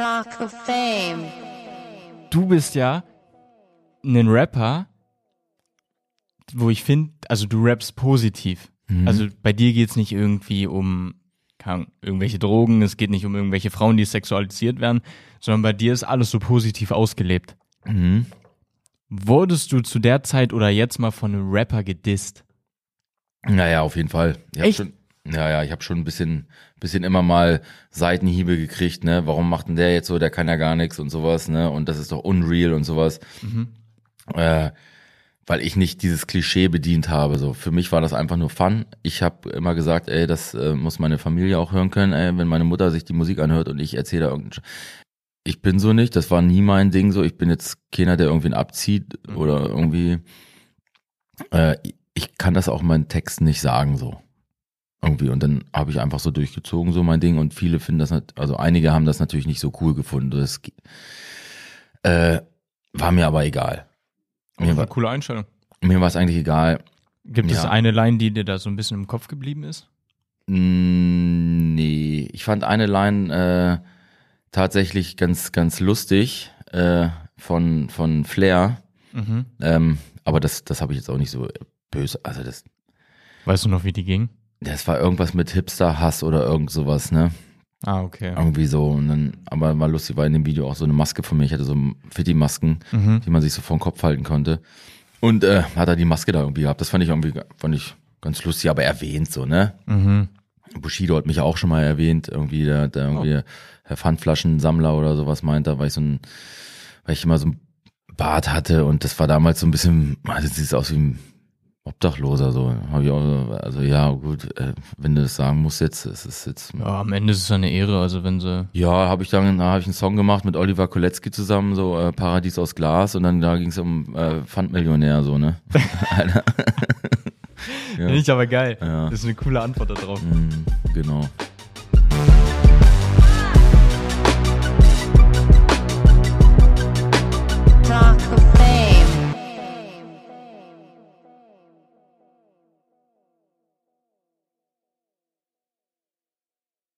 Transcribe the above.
Talk of Fame. Du bist ja ein Rapper, wo ich finde, also du rappst positiv. Mhm. Also bei dir geht's nicht irgendwie um Ahnung, irgendwelche Drogen, es geht nicht um irgendwelche Frauen, die sexualisiert werden, sondern bei dir ist alles so positiv ausgelebt. Mhm. Wurdest du zu der Zeit oder jetzt mal von einem Rapper gedisst? Naja, auf jeden Fall. Ich hab Echt? Schon, ja, ja, ich habe schon ein bisschen, bisschen immer mal Seitenhiebe gekriegt, ne? Warum macht denn der jetzt so, der kann ja gar nichts und sowas, ne? Und das ist doch unreal und sowas. Äh, weil ich nicht dieses Klischee bedient habe. So für mich war das einfach nur Fun. Ich habe immer gesagt, ey, das äh, muss meine Familie auch hören können, ey, wenn meine Mutter sich die Musik anhört und ich erzähle da irgendeinen. Sch- Ich bin so nicht, das war nie mein Ding. So, ich bin jetzt keiner, der irgendwen abzieht oder irgendwie. Äh, ich kann das auch meinen Texten nicht sagen so irgendwie und dann habe ich einfach so durchgezogen so mein Ding und viele finden das nicht, also einige haben das natürlich nicht so cool gefunden. Das äh, war mir aber egal. Mir Eine war, coole Einstellung. mir war es eigentlich egal. Gibt es Ja. eine Line, die dir da so ein bisschen im Kopf geblieben ist? Mm, Nee, ich fand eine Line äh, tatsächlich ganz, ganz lustig äh, von, von Flair. Mhm. Ähm, aber das, das habe ich jetzt auch nicht so böse. Also das, Weißt du noch, wie die ging? Das war irgendwas mit Hipster-Hass oder irgend sowas, ne? Ah, okay. Irgendwie so. Und dann, aber war lustig, war in dem Video auch so eine Maske von mir. Ich hatte so Fitti-Masken, Mhm. die man sich so vor den Kopf halten konnte. Und äh, hat er die Maske da irgendwie gehabt. Das fand ich irgendwie fand ich ganz lustig, aber erwähnt so, ne? Mhm. Bushido hat mich auch schon mal erwähnt, irgendwie der, der irgendwie Herr Pfandflaschensammler oder sowas meint, da weil ich so ein, weil ich immer so ein Bart hatte und das war damals so ein bisschen, also sieht aus wie ein Obdachloser so. Hab ich auch, so, also ja gut, äh, wenn du das sagen musst jetzt, es ist jetzt Ja, am Ende ist es eine Ehre, also wenn sie. ja, habe ich dann habe ich einen Song gemacht mit Oliver Kolecki zusammen, so äh, Paradies aus Glas und dann da ging es um äh, Pfandmillionär so, ne? Alter. ja. Finde ich aber geil. Ja. Das ist eine coole Antwort darauf. Mm, genau.